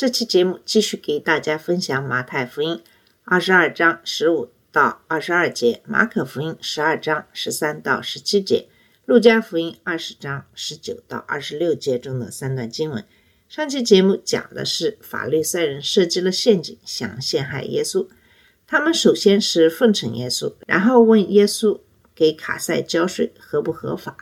这期节目继续给大家分享马太福音二十二章十五到二十二节，马可福音十二章十三到十七节，路加福音二十章十九到二十六节中的三段经文。上期节目讲的是法利赛人设计了陷阱，想陷害耶稣。他们首先是奉承耶稣，然后问耶稣给卡塞交税合不合法。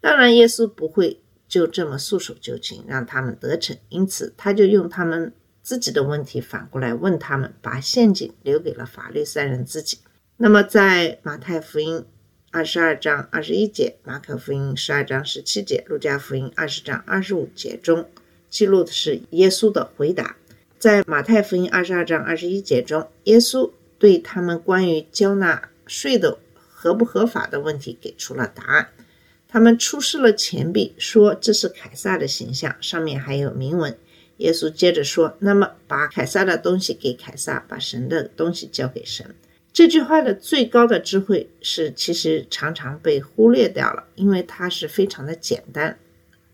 当然，耶稣不会就这么束手就擒，让他们得逞。因此，他就用他们自己的问题反过来问他们，把陷阱留给了法律三人自己。那么，在马太福音二十二章二十一节、马可福音十二章十七节、路加福音二十章二十五节中，记录的是耶稣的回答。在马太福音二十二章二十一节中，耶稣对他们关于交纳税的合不合法的问题给出了答案。他们出示了钱币，说这是凯撒的形象，上面还有铭文。耶稣接着说：“那么把凯撒的东西给凯撒，把神的东西交给神。”这句话的最高的智慧是，其实常常被忽略掉了，因为它是非常的简单，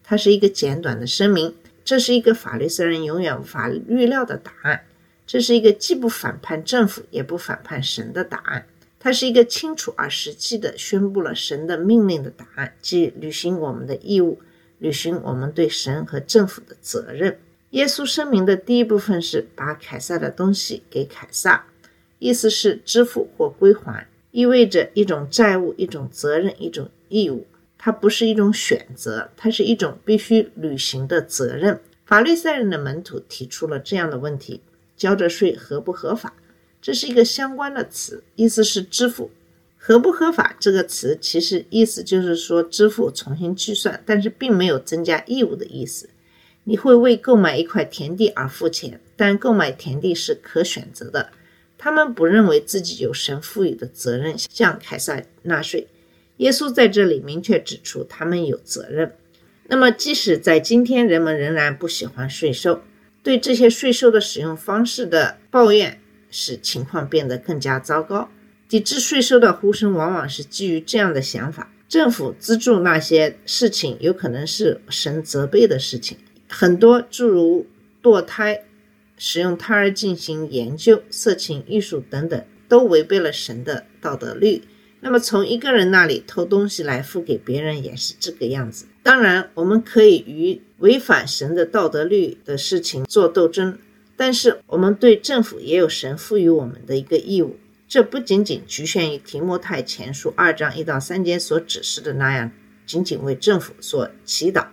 它是一个简短的声明。这是一个法律僧人永远无法预料的答案，这是一个既不反叛政府也不反叛神的答案。它是一个清楚而实际的宣布了神的命令的答案，即履行我们的义务，履行我们对神和政府的责任。耶稣声明的第一部分是把凯撒的东西给凯撒，意思是支付或归还，意味着一种债务、一种责任、一种义务。它不是一种选择，它是一种必须履行的责任。法律赛人的门徒提出了这样的问题：交着税合不合法？这是一个相关的词，意思是支付。合不合法这个词其实意思就是说支付重新计算，但是并没有增加义务的意思。你会为购买一块田地而付钱，但购买田地是可选择的。他们不认为自己有神赋予的责任向凯撒纳税。耶稣在这里明确指出他们有责任。那么，即使在今天，人们仍然不喜欢税收，对这些税收的使用方式的抱怨。使情况变得更加糟糕。抵制税收的呼声往往是基于这样的想法：政府资助那些事情，有可能是神责备的事情。很多诸如堕胎、使用胎儿进行研究、色情艺术等等，都违背了神的道德律。那么，从一个人那里偷东西来付给别人，也是这个样子。当然，我们可以与违反神的道德律的事情做斗争。但是我们对政府也有神赋予我们的一个义务，这不仅仅局限于提摩太前书二章一到三节所指示的那样，仅仅为政府所祈祷。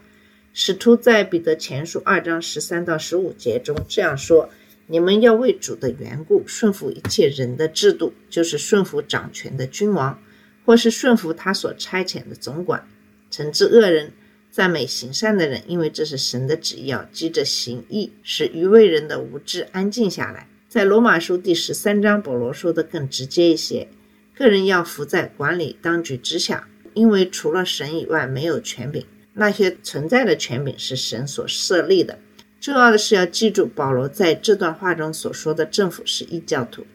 使徒在彼得前书二章十三到十五节中这样说：“你们要为主的缘故顺服一切人的制度，就是顺服掌权的君王，或是顺服他所差遣的总管，惩治恶人。”赞美行善的人，因为这是神的旨意，要急着行义，使愚昧人的无知安静下来。在罗马书第十三章，保罗说的更直接一些：个人要服在管理当局之下，因为除了神以外没有权柄，那些存在的权柄是神所设立的。重要的是要记住，保罗在这段话中所说的政府是异教徒，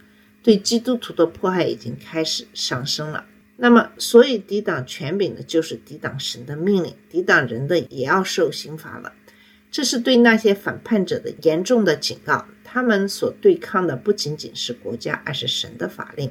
对基督徒的迫害已经开始上升了。那么，所以抵挡权柄的，就是抵挡神的命令；抵挡人的，也要受刑罚了。这是对那些反叛者的严重的警告。他们所对抗的不仅仅是国家，而是神的法令。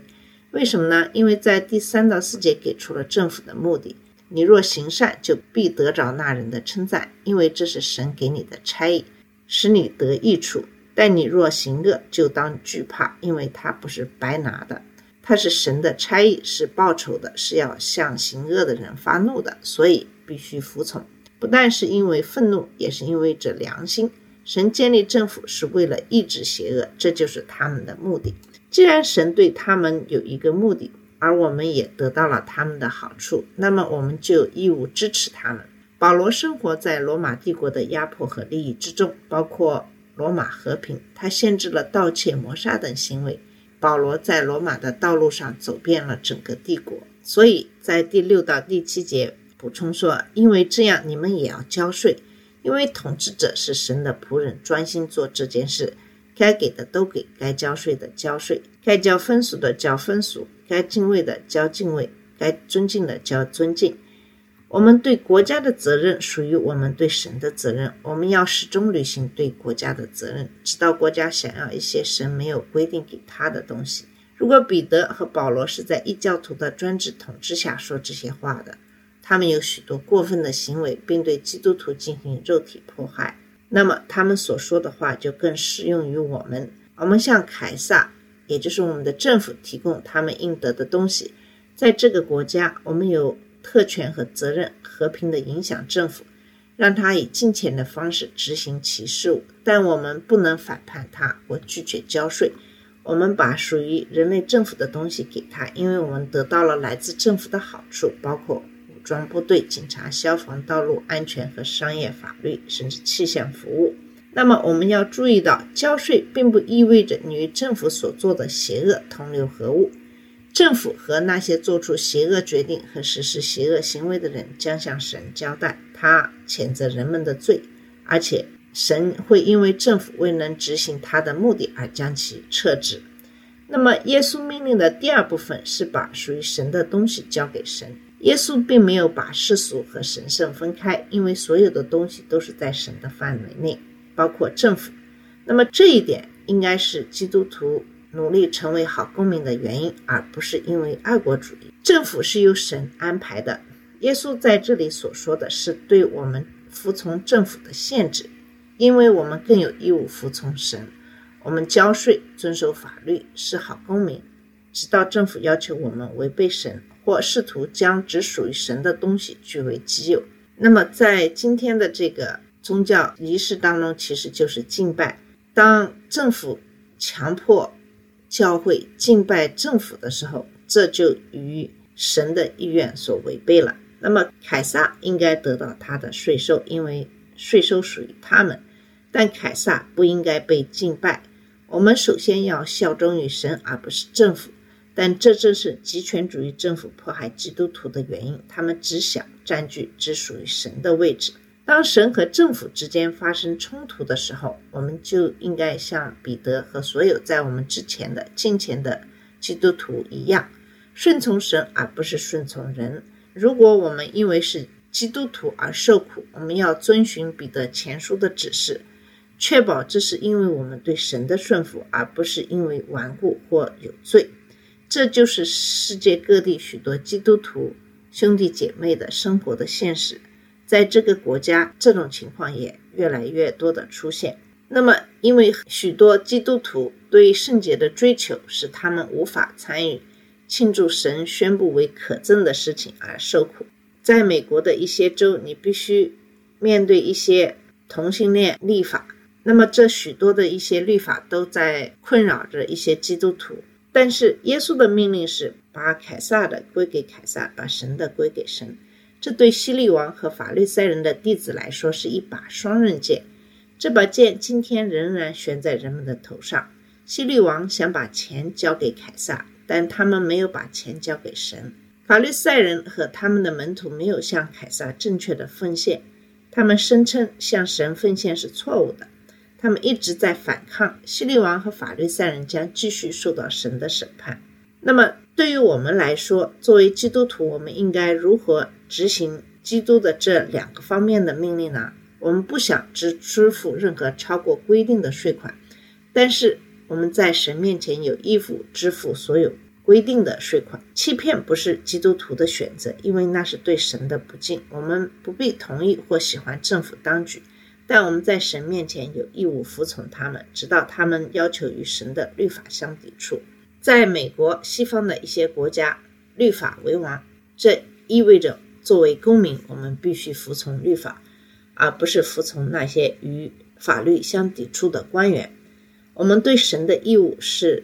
为什么呢？因为在第三到四节给出了政府的目的：你若行善，就必得着那人的称赞，因为这是神给你的差役，使你得益处；但你若行恶，就当惧怕，因为他不是白拿的。他是神的差役，是报仇的，是要向行恶的人发怒的，所以必须服从。不但是因为愤怒，也是因为这良心。神建立政府是为了抑制邪恶，这就是他们的目的。既然神对他们有一个目的，而我们也得到了他们的好处，那么我们就义务支持他们。保罗生活在罗马帝国的压迫和利益之中，包括罗马和平，他限制了盗窃、谋杀等行为。保罗在罗马的道路上走遍了整个帝国，所以在第六到第七节补充说：“因为这样，你们也要交税，因为统治者是神的仆人，专心做这件事。该给的都给，该交税的交税，该交分数的交分数，该敬畏的交敬畏，该尊敬的交尊敬。”我们对国家的责任属于我们对神的责任，我们要始终履行对国家的责任，直到国家想要一些神没有规定给他的东西。如果彼得和保罗是在异教徒的专制统治下说这些话的，他们有许多过分的行为，并对基督徒进行肉体迫害，那么他们所说的话就更适用于我们。我们向凯撒，也就是我们的政府，提供他们应得的东西。在这个国家，我们有。特权和责任，和平的影响政府，让他以金钱的方式执行其事务。但我们不能反叛他，我拒绝交税。我们把属于人类政府的东西给他，因为我们得到了来自政府的好处，包括武装部队、警察、消防、道路安全和商业法律，甚至气象服务。那么，我们要注意到，交税并不意味着你与政府所做的邪恶同流合污。政府和那些做出邪恶决定和实施邪恶行为的人将向神交代，他谴责人们的罪，而且神会因为政府未能执行他的目的而将其撤职。那么，耶稣命令的第二部分是把属于神的东西交给神。耶稣并没有把世俗和神圣分开，因为所有的东西都是在神的范围内，包括政府。那么，这一点应该是基督徒。努力成为好公民的原因，而不是因为爱国主义。政府是由神安排的。耶稣在这里所说的是对我们服从政府的限制，因为我们更有义务服从神。我们交税、遵守法律，是好公民，直到政府要求我们违背神或试图将只属于神的东西据为己有。那么，在今天的这个宗教仪式当中，其实就是敬拜。当政府强迫教会敬拜政府的时候，这就与神的意愿所违背了。那么，凯撒应该得到他的税收，因为税收属于他们。但凯撒不应该被敬拜。我们首先要效忠于神，而不是政府。但这正是极权主义政府迫害基督徒的原因。他们只想占据只属于神的位置。当神和政府之间发生冲突的时候，我们就应该像彼得和所有在我们之前的敬虔的基督徒一样，顺从神而不是顺从人。如果我们因为是基督徒而受苦，我们要遵循彼得前书的指示，确保这是因为我们对神的顺服，而不是因为顽固或有罪。这就是世界各地许多基督徒兄弟姐妹的生活的现实。在这个国家，这种情况也越来越多的出现。那么，因为许多基督徒对圣洁的追求，使他们无法参与庆祝神宣布为可憎的事情而受苦。在美国的一些州，你必须面对一些同性恋立法。那么，这许多的一些律法都在困扰着一些基督徒。但是，耶稣的命令是把凯撒的归给凯撒，把神的归给神。这对希律王和法律赛人的弟子来说是一把双刃剑，这把剑今天仍然悬在人们的头上。希律王想把钱交给凯撒，但他们没有把钱交给神。法律赛人和他们的门徒没有向凯撒正确的奉献，他们声称向神奉献是错误的。他们一直在反抗。希律王和法律赛人将继续受到神的审判。那么，对于我们来说，作为基督徒，我们应该如何？执行基督的这两个方面的命令呢？我们不想支支付任何超过规定的税款，但是我们在神面前有义务支付所有规定的税款。欺骗不是基督徒的选择，因为那是对神的不敬。我们不必同意或喜欢政府当局，但我们在神面前有义务服从他们，直到他们要求与神的律法相抵触。在美国西方的一些国家，律法为王，这意味着。作为公民，我们必须服从律法，而不是服从那些与法律相抵触的官员。我们对神的义务是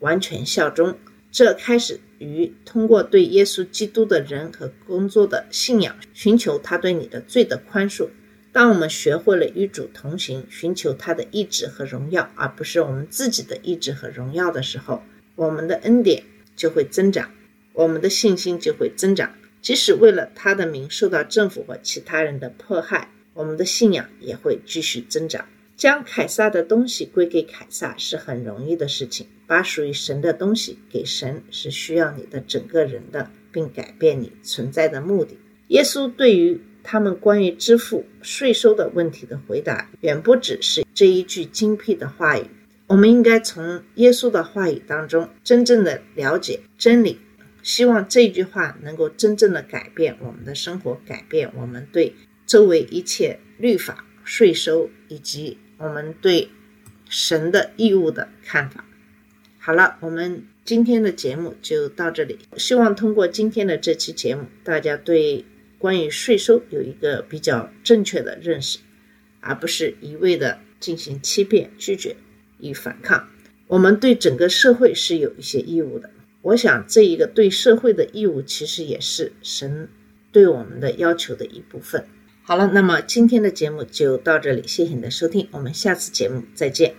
完全效忠。这开始于通过对耶稣基督的人和工作的信仰，寻求他对你的罪的宽恕。当我们学会了与主同行，寻求他的意志和荣耀，而不是我们自己的意志和荣耀的时候，我们的恩典就会增长，我们的信心就会增长。即使为了他的名受到政府和其他人的迫害，我们的信仰也会继续增长。将凯撒的东西归给凯撒是很容易的事情，把属于神的东西给神是需要你的整个人的，并改变你存在的目的。耶稣对于他们关于支付税收的问题的回答，远不只是这一句精辟的话语。我们应该从耶稣的话语当中真正的了解真理，希望这句话能够真正的改变我们的生活，改变我们对周围一切律法、税收以及。我们对神的义务的看法。好了，我们今天的节目就到这里。希望通过今天的这期节目，大家对关于税收有一个比较正确的认识，而不是一味的进行欺骗、拒绝与反抗。我们对整个社会是有一些义务的。我想，这一个对社会的义务，其实也是神对我们的要求的一部分。好了，那么今天的节目就到这里，谢谢你的收听，我们下次节目再见。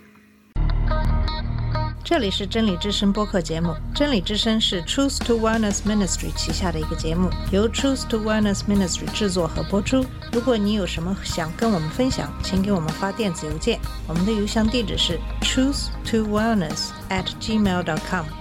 这里是真理之声播客节目，真理之声是 Truth to Wellness Ministry 旗下的一个节目，由 Truth to Wellness Ministry 制作和播出。如果你有什么想跟我们分享，请给我们发电子邮件，我们的邮箱地址是 truth to wellness at gmail.com。